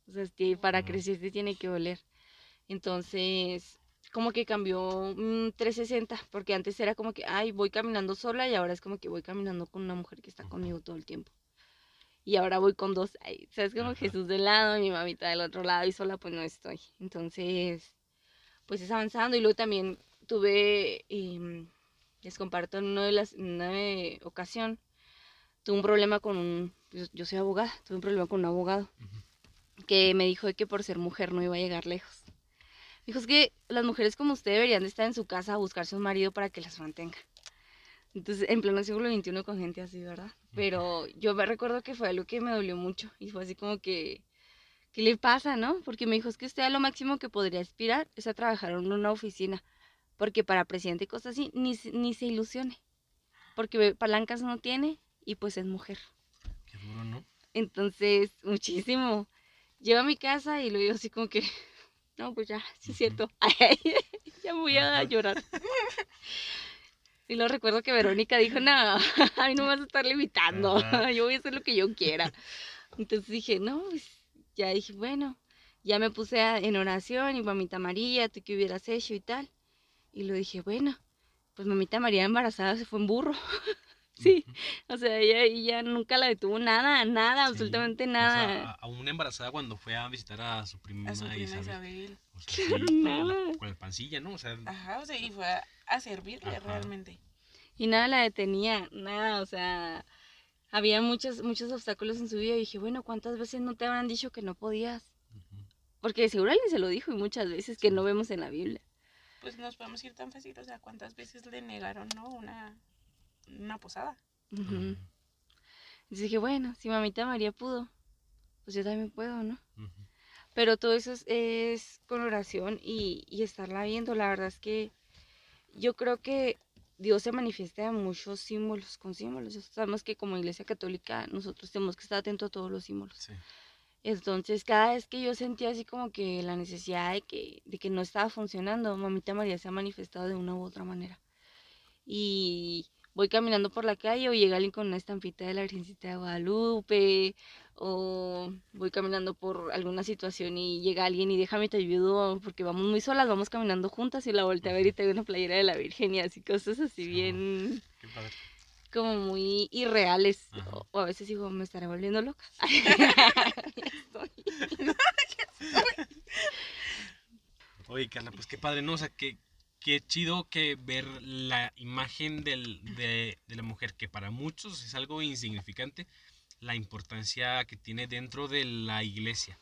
O sea, es que para crecer te tiene que doler. Entonces, como que cambió mm, 360, porque antes era como que, ay, voy caminando sola y ahora es como que voy caminando con una mujer que está conmigo todo el tiempo. Y ahora voy con dos, ay, ¿sabes? Como Ajá. Jesús de lado y mi mamita del otro lado y sola pues no estoy. Entonces, pues es avanzando y luego también tuve, em, les comparto en una de las, una de ocasión, tuve un problema con un, yo, yo soy abogada, tuve un problema con un abogado que me dijo que por ser mujer no iba a llegar lejos. Dijo, es que las mujeres como usted deberían de estar en su casa a buscarse un marido para que las mantenga. Entonces, en pleno siglo XXI con gente así, ¿verdad? Pero yo me recuerdo que fue algo que me dolió mucho y fue así como que, ¿qué le pasa, no? Porque me dijo, es que usted a lo máximo que podría aspirar es a trabajar en una oficina, porque para presidente y cosas así, ni, se- ni se ilusione, porque palancas no tiene y pues es mujer. Qué duro, ¿no? Entonces, muchísimo. Llego a mi casa y lo digo así como que, no, pues ya, sí es cierto. (laughs) ya voy a llorar. Y luego recuerdo que Verónica dijo, no, (laughs) a mí no me vas a estar limitando, (laughs) yo voy a hacer lo que yo quiera. Entonces dije, no, pues ya dije, bueno, ya me puse en oración y mamita María, tú qué hubieras hecho y tal. Y lo dije, bueno, pues mamita María embarazada se fue en burro. Sí, o sea, ella, ella nunca la detuvo nada, nada, Sí, absolutamente O nada. sea, a, a una embarazada cuando fue a visitar a su prima, A su prima Isabel. Isabel. O sea, (laughs) sí, Claro, con, la, nada. con la pancilla, ¿no? O sea, Ajá, o sea, y fue a, a servirle Ajá. realmente. Y nada la detenía, nada, o sea, había muchos, muchos obstáculos en su vida y dije, bueno, ¿cuántas veces no te habrán dicho que no podías? Porque seguro alguien se lo dijo y muchas veces que no vemos en la Biblia. Pues nos podemos ir tan fácil, o sea, ¿cuántas veces le negaron, no? Una, una posada. Ujú, Entonces dije, bueno, si mamita María pudo, pues yo también puedo, ¿no? Pero todo eso es, es con oración y, y estarla viendo. La verdad es que yo creo que Dios se manifiesta en muchos símbolos, con símbolos. Sabemos que como iglesia católica nosotros tenemos que estar atentos a todos los símbolos. Sí. Entonces, cada vez que yo sentía así como que la necesidad de que, de que no estaba funcionando, mamita María se ha manifestado de una u otra manera. Y voy caminando por la calle o llega alguien con una estampita de la Virgencita de Guadalupe, o voy caminando por alguna situación y llega alguien y déjame te ayudo, porque vamos muy solas, vamos caminando juntas y la volteé a ver y te veo una playera de la Virgen y así cosas así Sí, bien Qué padre. como muy irreales. O, o a veces digo, me estaré volviendo loca. (laughs) (laughs) Oye, Carla, pues qué padre, ¿no? O sea, qué, qué chido que ver la imagen de, de la mujer, que para muchos es algo insignificante, la importancia que tiene dentro de la iglesia.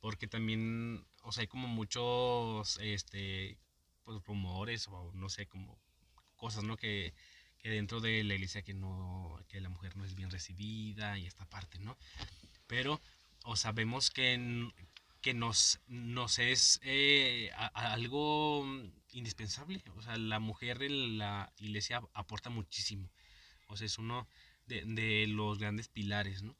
Porque también, o sea, hay como muchos, este, pues o no sé, como cosas, ¿no? Que, que dentro de la iglesia que no, que la mujer no es bien recibida y esta parte, ¿no? Pero, o sabemos que, que nos, nos es eh, algo indispensable. O sea, la mujer en la iglesia aporta muchísimo. O sea, es uno de, de los grandes pilares, ¿no?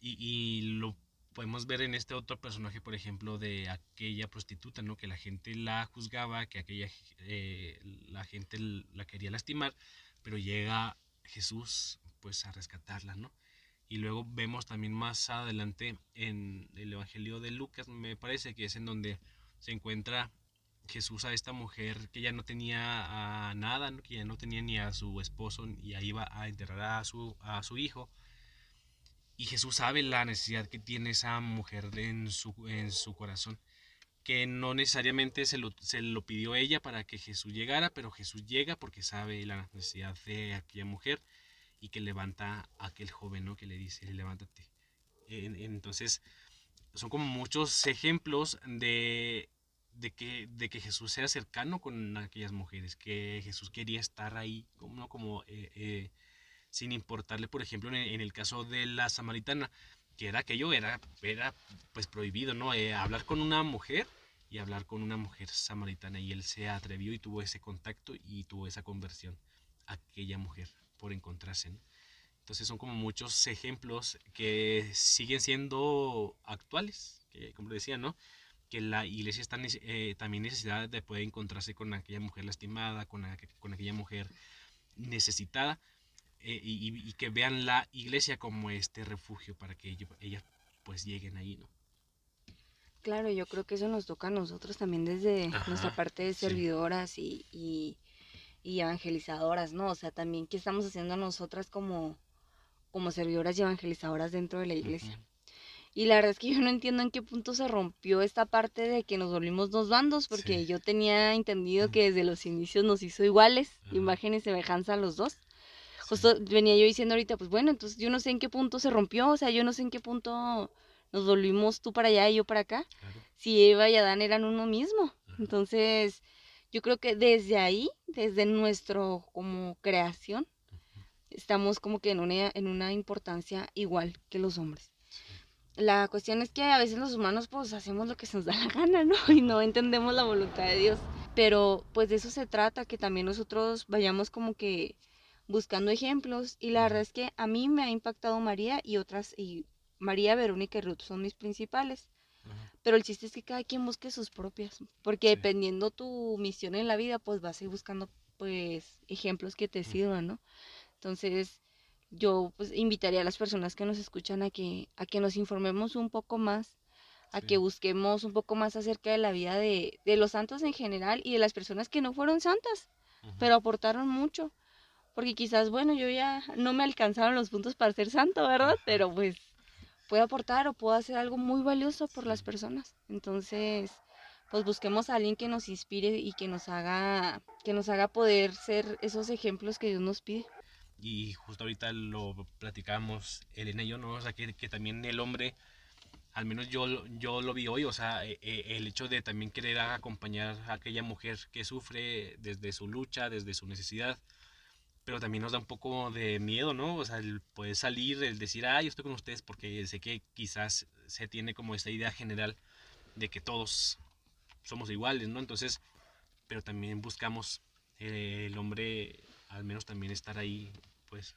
Y, y lo podemos ver en este otro personaje, por ejemplo, de aquella prostituta, ¿no? Que la gente la juzgaba, que aquella eh, la gente la quería lastimar, pero llega Jesús, pues, a rescatarla, ¿no? Y luego vemos también más adelante en el Evangelio de Lucas, me parece que es en donde se encuentra Jesús a esta mujer que ya no tenía a nada, que ya no tenía ni a su esposo y ahí iba a enterrar a su, a su hijo. Y Jesús sabe la necesidad que tiene esa mujer en su, en su corazón, que no necesariamente se lo, se lo pidió ella para que Jesús llegara, pero Jesús llega porque sabe la necesidad de aquella mujer y que levanta a aquel joven, ¿no? Que le dice, levántate. En- Entonces, son como muchos ejemplos de, de, que, de que Jesús era cercano con aquellas mujeres, que Jesús quería estar ahí, ¿no? como eh, eh, sin importarle, por ejemplo, en, en el caso de la samaritana, que era aquello, era, era pues prohibido, ¿no? Eh, hablar con una mujer y hablar con una mujer samaritana, y él se atrevió y tuvo ese contacto y tuvo esa conversión, aquella mujer, por encontrarse, ¿no? Entonces son como muchos ejemplos que siguen siendo actuales, que como decía, ¿no? Que la iglesia está eh, también necesitada de poder encontrarse con aquella mujer lastimada, con, aqu- con aquella mujer necesitada, eh, y, que vean la iglesia como este refugio para que ello- ellas pues lleguen ahí, ¿no? Claro, yo creo que eso nos toca a nosotros también desde Ajá, nuestra parte de sí. servidoras y, y, y evangelizadoras, ¿no? O sea, también qué estamos haciendo nosotras como, como servidoras y evangelizadoras dentro de la iglesia. Y la verdad es que yo no entiendo en qué punto se rompió esta parte de que nos volvimos dos bandos, porque Sí. yo tenía entendido que desde los inicios nos hizo iguales, Ajá. imagen y semejanza a los dos. Sí. Venía yo diciendo ahorita, pues bueno, entonces yo no sé en qué punto se rompió, o sea, yo no sé en qué punto nos volvimos tú para allá y yo para acá, Claro. si Eva y Adán eran uno mismo. Ajá. Entonces, yo creo que desde ahí, desde nuestro como creación, estamos como que en una, en una importancia igual que los hombres. La cuestión es que a veces los humanos pues hacemos lo que se nos da la gana, ¿no? (laughs) Y no entendemos la voluntad de Dios. Pero pues de eso se trata, que también nosotros vayamos como que buscando ejemplos. Y la verdad es que a mí me ha impactado María y otras, y María, Verónica y Ruth son mis principales. Pero el chiste es que cada quien busque sus propias, porque Sí. dependiendo tu misión en la vida, pues vas a ir buscando pues ejemplos que te sirvan, ¿no? Entonces, yo pues invitaría a las personas que nos escuchan a que a que nos informemos un poco más, a Sí. que busquemos un poco más acerca de la vida de, de los santos en general y de las personas que no fueron santas, pero aportaron mucho. Porque quizás, bueno, yo ya no me alcanzaron los puntos para ser santo, ¿verdad? Ajá. Pero pues puedo aportar o puedo hacer algo muy valioso por las personas. Entonces, pues busquemos a alguien que nos inspire y que nos haga, que nos haga poder ser esos ejemplos que Dios nos pide. Y justo ahorita lo platicamos Elena y yo, ¿no? O sea, que, que también el hombre, al menos yo, yo lo vi hoy, o sea, e- e- el hecho de también querer acompañar a aquella mujer que sufre desde su lucha, desde su necesidad, pero también nos da un poco de miedo, ¿no? O sea, el poder salir, el decir, ah, yo estoy con ustedes, porque sé que quizás se tiene como esta idea general de que todos somos iguales, ¿no? Entonces, pero también buscamos eh, el hombre, al menos también estar ahí, pues,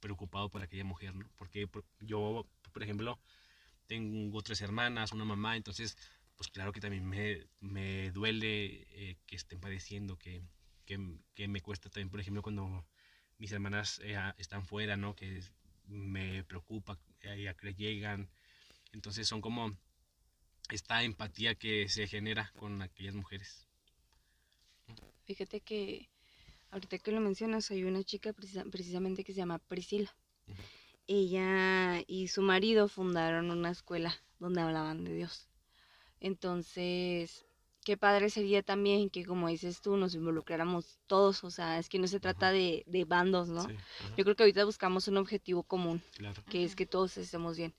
preocupado por aquella mujer, ¿no? Porque por- yo, por ejemplo, tengo tres hermanas, una mamá, entonces, pues claro que también me, me duele eh, que estén padeciendo, que, que, que me cuesta también, por ejemplo, cuando mis hermanas eh, están fuera, ¿no? Que me preocupa eh, a que llegan. Entonces son como esta empatía que se genera con aquellas mujeres. Fíjate que ahorita que lo mencionas, hay una chica precisa- precisamente que se llama Priscila. Ella y su marido fundaron una escuela donde hablaban de Dios. Entonces, qué padre sería también que, como dices tú, nos involucráramos todos. O sea, es que no se trata de, de bandos, ¿no? Sí, Yo creo que ahorita buscamos un objetivo común, claro. que es que todos estemos bien.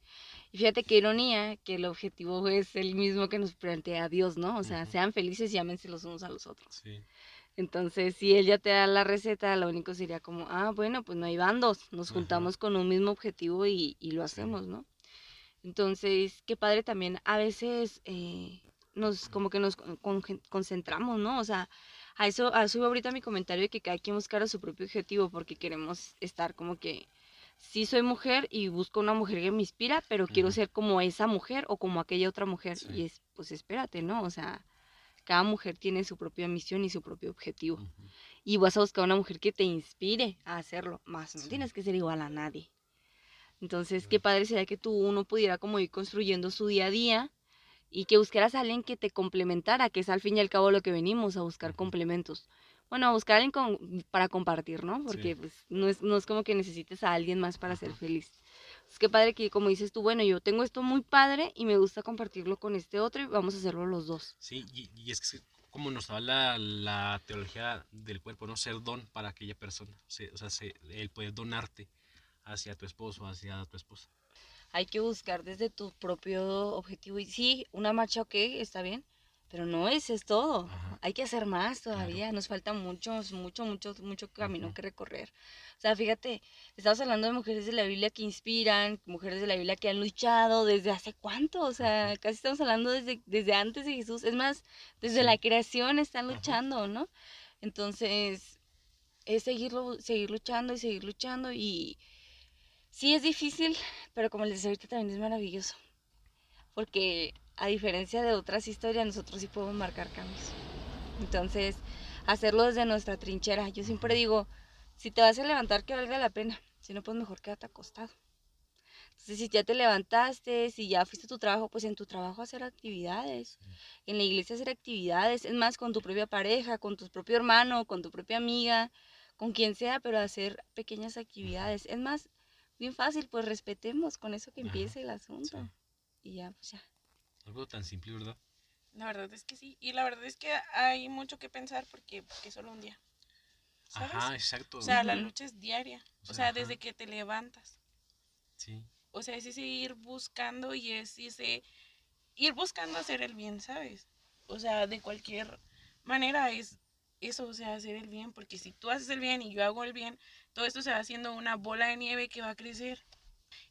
Y fíjate qué ironía que el objetivo es el mismo que nos plantea Dios, ¿no? O sea, sean felices y ámense los unos a los otros. Sí, Entonces, si él ya te da la receta, lo único sería como, ah, bueno, pues no hay bandos, nos Ajá. juntamos con un mismo objetivo y, y lo Sí. hacemos, ¿no? Entonces, qué padre también, a veces eh, nos, como que nos con- con- concentramos, ¿no? O sea, a eso, a eso iba ahorita mi comentario de que cada quien buscara su propio objetivo, porque queremos estar como que, sí soy mujer y busco una mujer que me inspira, pero quiero ser como esa mujer o como aquella otra mujer. Sí. Y es, pues espérate, ¿no? O sea, cada mujer tiene su propia misión y su propio objetivo. Y vas a buscar una mujer que te inspire a hacerlo. Más no Sí. tienes que ser igual a nadie. Entonces, qué padre sería que tú uno pudiera como ir construyendo su día a día y que buscaras a alguien que te complementara, que es al fin y al cabo lo que venimos a buscar complementos. Bueno, a buscar a alguien con- para compartir, ¿no? Porque Sí. pues, no, es, no es como que necesites a alguien más para ser feliz. Es que padre que como dices tú, bueno, yo tengo esto muy padre y me gusta compartirlo con este otro y vamos a hacerlo los dos. Sí, y, y es que como nos habla la teología del cuerpo, ¿no? Ser don para aquella persona. Se- o sea, se- el poder donarte hacia tu esposo, hacia tu esposa. hay que buscar desde tu propio objetivo. Y sí, una marcha, ok, está bien, pero no ese es todo. Ajá. Hay que hacer más Claro. todavía. Nos falta mucho, mucho, mucho, mucho camino Ujú. que recorrer. O sea, fíjate, estamos hablando de mujeres de la Biblia que inspiran, mujeres de la Biblia que han luchado desde hace cuánto. O sea, Ajá. casi estamos hablando desde, desde antes de Jesús. Es más, desde Sí. la creación están Ajá. luchando, ¿no? Entonces, es seguirlo, seguir luchando y seguir luchando y sí es difícil, pero como les decía ahorita también es maravilloso. Porque a diferencia de otras historias, nosotros sí podemos marcar cambios. Entonces, hacerlo desde nuestra trinchera. Yo siempre digo, si te vas a levantar, que valga la pena. Si no, pues mejor quédate acostado. Entonces, si ya te levantaste, si ya fuiste a tu trabajo, pues en tu trabajo hacer actividades. En la iglesia hacer actividades. Es más, con tu propia pareja, con tu propio hermano, con tu propia amiga, con quien sea, pero hacer pequeñas actividades. Es más, bien fácil, pues respetemos con eso que empiece el asunto. sí. Y ya, pues ya. Algo tan simple, ¿verdad? La verdad es que sí. Y la verdad es que hay mucho que pensar porque, porque es solo un día. ¿Sabes? Ajá, exacto. O sea, la lucha es diaria. O O sea, desde que te levantas. sí. O sea, es ese ir buscando y es ese ir buscando hacer el bien, ¿sabes? O sea, de cualquier manera es eso, o sea, hacer el bien, porque si tú haces el bien y yo hago el bien, todo esto se va haciendo una bola de nieve que va a crecer.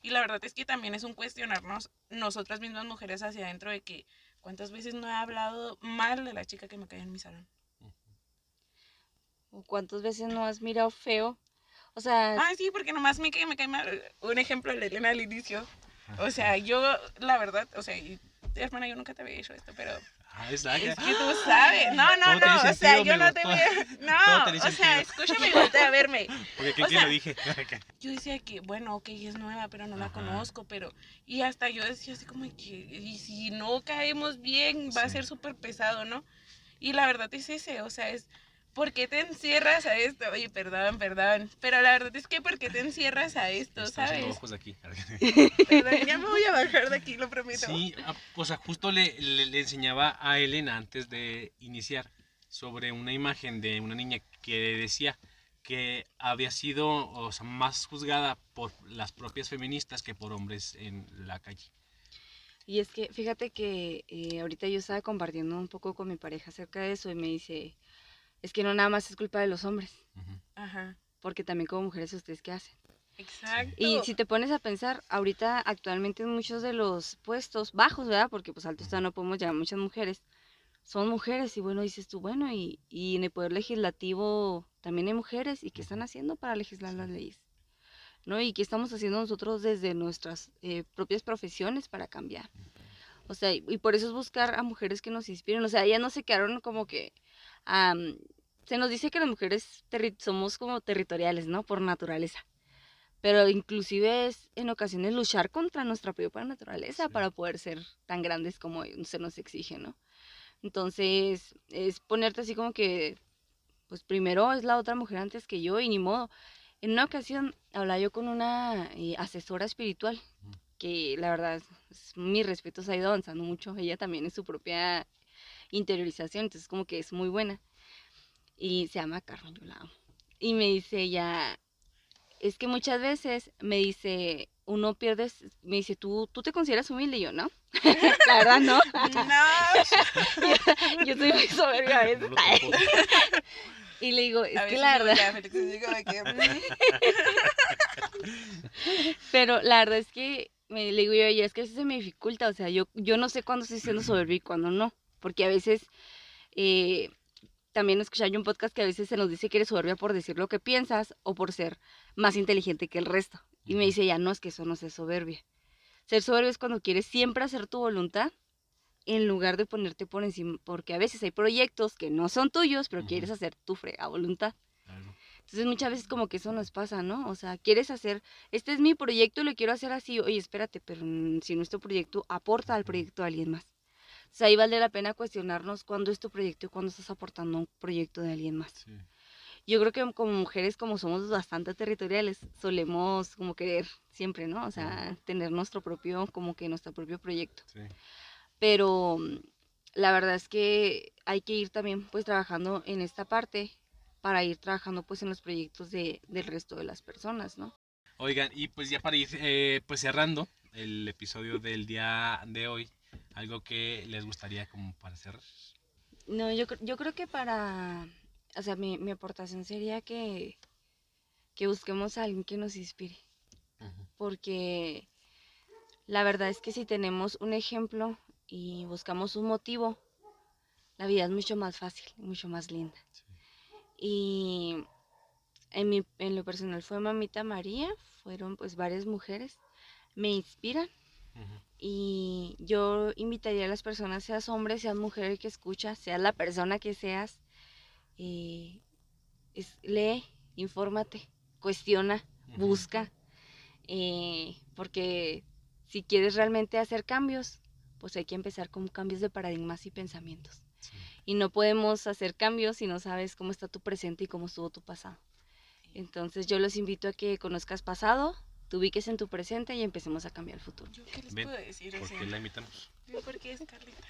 Y la verdad es que también es un cuestionarnos nosotras mismas mujeres hacia adentro de que cuántas veces no he hablado mal de la chica que me cae en mi salón. ¿O cuántas veces no has mirado feo? O sea, Ah, sí, porque nomás me cae, me cae mal. Un ejemplo de Elena al inicio. O sea, yo, la verdad, o sea, y hermana, yo nunca te había dicho esto, pero Ah, está. es que tú sabes. No, no, no, o sea, yo (laughs) no te voy a... No, o sea, escúchame y a verme. (laughs) Porque o ¿qué, sea- lo dije? (laughs) Yo decía que, bueno, ok, es nueva, pero no la conozco, pero... Y hasta yo decía así como que, y si no caemos bien, va a ser súper pesado, ¿no? Y la verdad es ese, o sea, es... ¿Por qué te encierras a esto? Oye, perdón, perdón. Pero la verdad es que ¿por qué te encierras a esto, Estoy haciendo sabes? ojos de aquí. (laughs) Perdón, ya me voy a bajar de aquí, lo prometo. Sí, ah, o sea, justo le, le- le enseñaba a Elena antes de iniciar sobre una imagen de una niña que decía que había sido o sea, más juzgada por las propias feministas que por hombres en la calle. Y es que fíjate que eh, ahorita yo estaba compartiendo un poco con mi pareja acerca de eso y me dice, es que no nada más es culpa de los hombres. Ajá, porque también como mujeres ustedes qué hacen. exacto. Y si te pones a pensar, ahorita actualmente en muchos de los puestos bajos, ¿verdad? Porque pues altos todavía no podemos llegar muchas mujeres, son mujeres y bueno, dices tú, bueno, y, y en el poder legislativo también hay mujeres y qué están haciendo para legislar las leyes, ¿no? Y qué estamos haciendo nosotros desde nuestras eh, propias profesiones para cambiar. O sea, y, y por eso es buscar a mujeres que nos inspiren, o sea, ellas no se quedaron como que... am, se nos dice que las mujeres somos como territoriales, ¿no? Por naturaleza pero inclusive es en ocasiones luchar contra nuestra propia naturaleza Sí. para poder ser tan grandes como se nos exige, ¿no? Entonces, es ponerte así como que, pues primero es la otra mujer antes que yo y ni modo. En una ocasión hablaba yo con una eh, asesora espiritual, que la verdad, es, es- mi respeto se ha ido avanzando mucho, ella también es su propia interiorización, entonces como que es muy buena. Y se llama Carmen, yo la amo. Y me dice ella, es que muchas veces me dice, uno pierde, me dice, ¿tú, tú te consideras humilde? Y yo, ¿no? (laughs) la verdad, no. (laughs) No. (laughs) yo soy muy soberbia a veces. Y le digo, es A que la verdad, ya, pero la verdad es que me le digo yo, "Oye, es que a veces se me dificulta, o sea, yo, yo no sé cuándo estoy siendo soberbia y cuándo no, porque a veces, eh, también escuché yo un podcast que a veces se nos dice que eres soberbia por decir lo que piensas o por ser más inteligente que el resto. Y me dice, ya no, es que eso no es soberbia. Ser soberbio es cuando quieres siempre hacer tu voluntad en lugar de ponerte por encima, porque a veces hay proyectos que no son tuyos, pero quieres hacer tu frega voluntad. Claro. Entonces muchas veces como que eso nos pasa, ¿no? O sea, quieres hacer, este es mi proyecto y lo quiero hacer así, oye, espérate, pero mm, si nuestro proyecto aporta al proyecto de alguien más. O sea, ahí vale la pena cuestionarnos cuándo es tu proyecto y cuándo estás aportando un proyecto de alguien más. Sí. Yo creo que como mujeres, como somos bastante territoriales, solemos como querer siempre, ¿no? O sea, tener nuestro propio, como que nuestro propio proyecto. Sí. Pero mm, la verdad es que hay que ir también pues trabajando en esta parte para ir trabajando pues en los proyectos de, del resto de las personas, ¿no? Oigan, y pues ya para ir eh, pues cerrando el episodio del día de hoy, algo que les gustaría como para cerrar. No, yo, yo creo que para, o sea, mi, mi aportación sería que, que busquemos a alguien que nos inspire, porque la verdad es que si tenemos un ejemplo y buscamos un motivo, la vida es mucho más fácil, mucho más linda. Sí. Y en, mi, en lo personal fue Mamita María, fueron pues varias mujeres, me inspiran Y yo invitaría a las personas, seas hombre, seas mujer que escucha, seas la persona que seas, eh, es- lee, infórmate, cuestiona, busca, eh, porque si quieres realmente hacer cambios, pues hay que empezar con cambios de paradigmas y pensamientos. Sí. Y no podemos hacer cambios si no sabes cómo está tu presente y cómo estuvo tu pasado. Entonces yo los invito a que conozcas pasado, te ubiques en tu presente y empecemos a cambiar el futuro. ¿Yo qué les Ven, puedo decir? O ¿Por sea, qué la invitamos? yo porque es Carlita.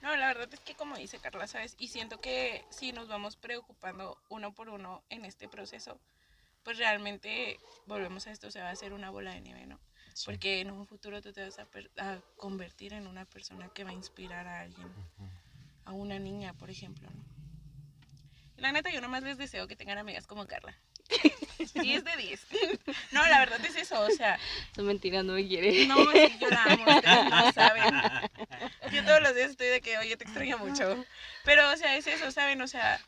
No, la verdad es que como dice Carla, ¿sabes? Y siento que si nos vamos preocupando uno por uno en este proceso, pues realmente volvemos a esto, se va a hacer una bola de nieve, ¿no? Sí. Porque en un futuro tú te vas a, per- a convertir en una persona que va a inspirar a alguien, a una niña, por ejemplo, ¿no? La neta, yo nomás les deseo que tengan amigas como Carla. (laughs) 10 de 10. No, la verdad es eso, o sea, Son mentiras, no me quiere. no, sí, yo la amo, ustedes no saben. Yo todos los días estoy de que, oye, te extraño mucho. Pero, o sea, es eso, ¿saben? O sea,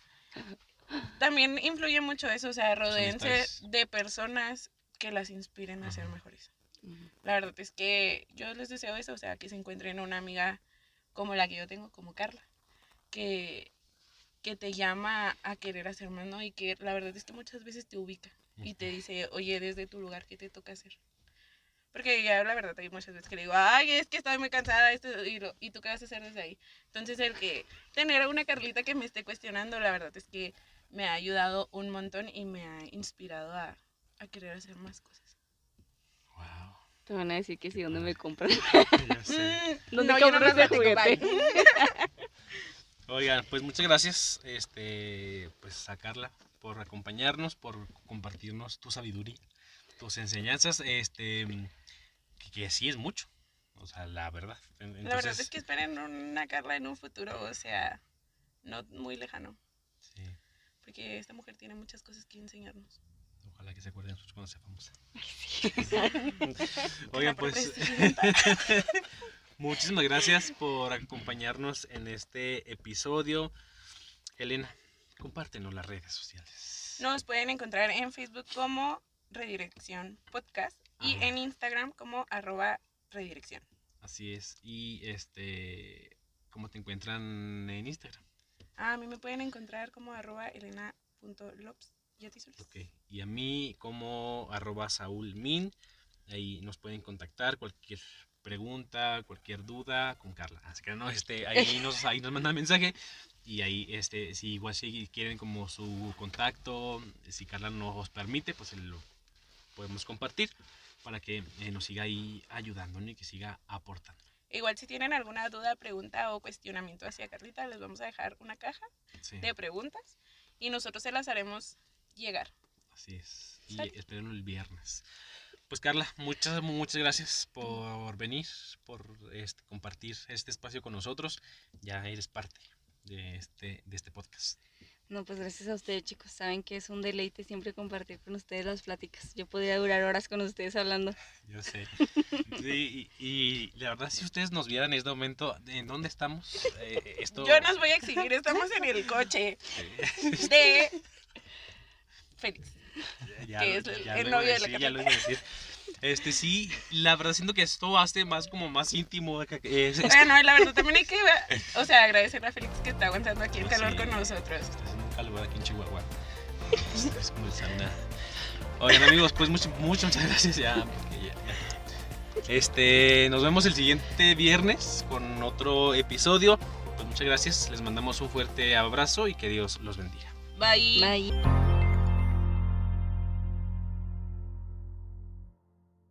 también influye mucho eso, o sea, rodeense de personas que las inspiren a ser mejores. La verdad es que yo les deseo eso, o sea, que se encuentren una amiga como la que yo tengo, como Carla, que, que te llama a querer hacer más, ¿no? Y que la verdad es que muchas veces te ubica y te dice, oye, desde tu lugar, ¿qué te toca hacer? Porque ya la verdad hay muchas veces que le digo, ay, es que estoy muy cansada, esto, y, lo- y tú qué vas a hacer desde ahí. Entonces el que tener a una Carlita que me esté cuestionando, la verdad es que me ha ayudado un montón y me ha inspirado a, a querer hacer más cosas. Wow. Te van a decir que sí, Qué ¿dónde me compran? (laughs) (laughs) ¿Dónde no, yo no compras platico, bye. juguete? (laughs) Oigan, pues muchas gracias, este, pues a Carla por acompañarnos, por compartirnos tu sabiduría, tus enseñanzas, este, que, que sí es mucho, o sea, la verdad. En- La verdad entonces, es que esperen una Carla en un futuro, o sea, no muy lejano, sí, porque esta mujer tiene muchas cosas que enseñarnos. ojalá que se acuerden nosotros cuando seamos. La Oigan, pues. (laughs) muchísimas gracias por acompañarnos en este episodio. Elena, compártenos las redes sociales. Nos pueden encontrar en Facebook como Redirección Podcast y Ajá. en Instagram como arroba redirección. Así es. Y este, ¿cómo te encuentran en Instagram? A mí me pueden encontrar como arroba elena.lops. ¿Ya te hizo Ok. Y a mí como arroba Saúl Min. Ahí nos pueden contactar cualquier pregunta, cualquier duda con Carla. Así que no, este, ahí nos, ahí nos mandan mensaje. Y ahí, este, si igual si quieren como su contacto, si Carla nos permite, pues lo podemos compartir para que eh, nos siga ahí ayudando ¿no? y que siga aportando. Igual si tienen alguna duda, pregunta o cuestionamiento hacia Carlita, les vamos a dejar una caja Sí, de preguntas y nosotros se las haremos llegar. así es. Y Sale. esperen el viernes. Pues Carla, muchas, muchas gracias por venir, por este, compartir este espacio con nosotros. Ya eres parte de este, de este podcast. No, pues gracias a ustedes, chicos. Saben que es un deleite siempre compartir con ustedes las pláticas. Yo podría durar horas con ustedes hablando. (laughs) Yo sé. Sí, y, y la verdad, si ustedes nos vieran en este momento, ¿en dónde estamos? Eh, esto, Yo nos voy a exhibir, estamos en el coche de (laughs) Félix. Ya que es el- ya el novio de la decir, ya lo iba a decir. Este sí, la verdad siento que esto hace más como más íntimo. Es, es- Bueno, la verdad (laughs) también hay que, o sea, agradecerle a Félix que está aguantando aquí el Pues calor sí. con nosotros. Está haciendo un calor aquí en Chihuahua. Es, es como el sauna. Oigan amigos, pues muchas, muchas gracias ya- ya. Este, nos vemos el siguiente viernes con otro episodio. Pues muchas gracias, les mandamos un fuerte abrazo y que Dios los bendiga. Bye. Bye.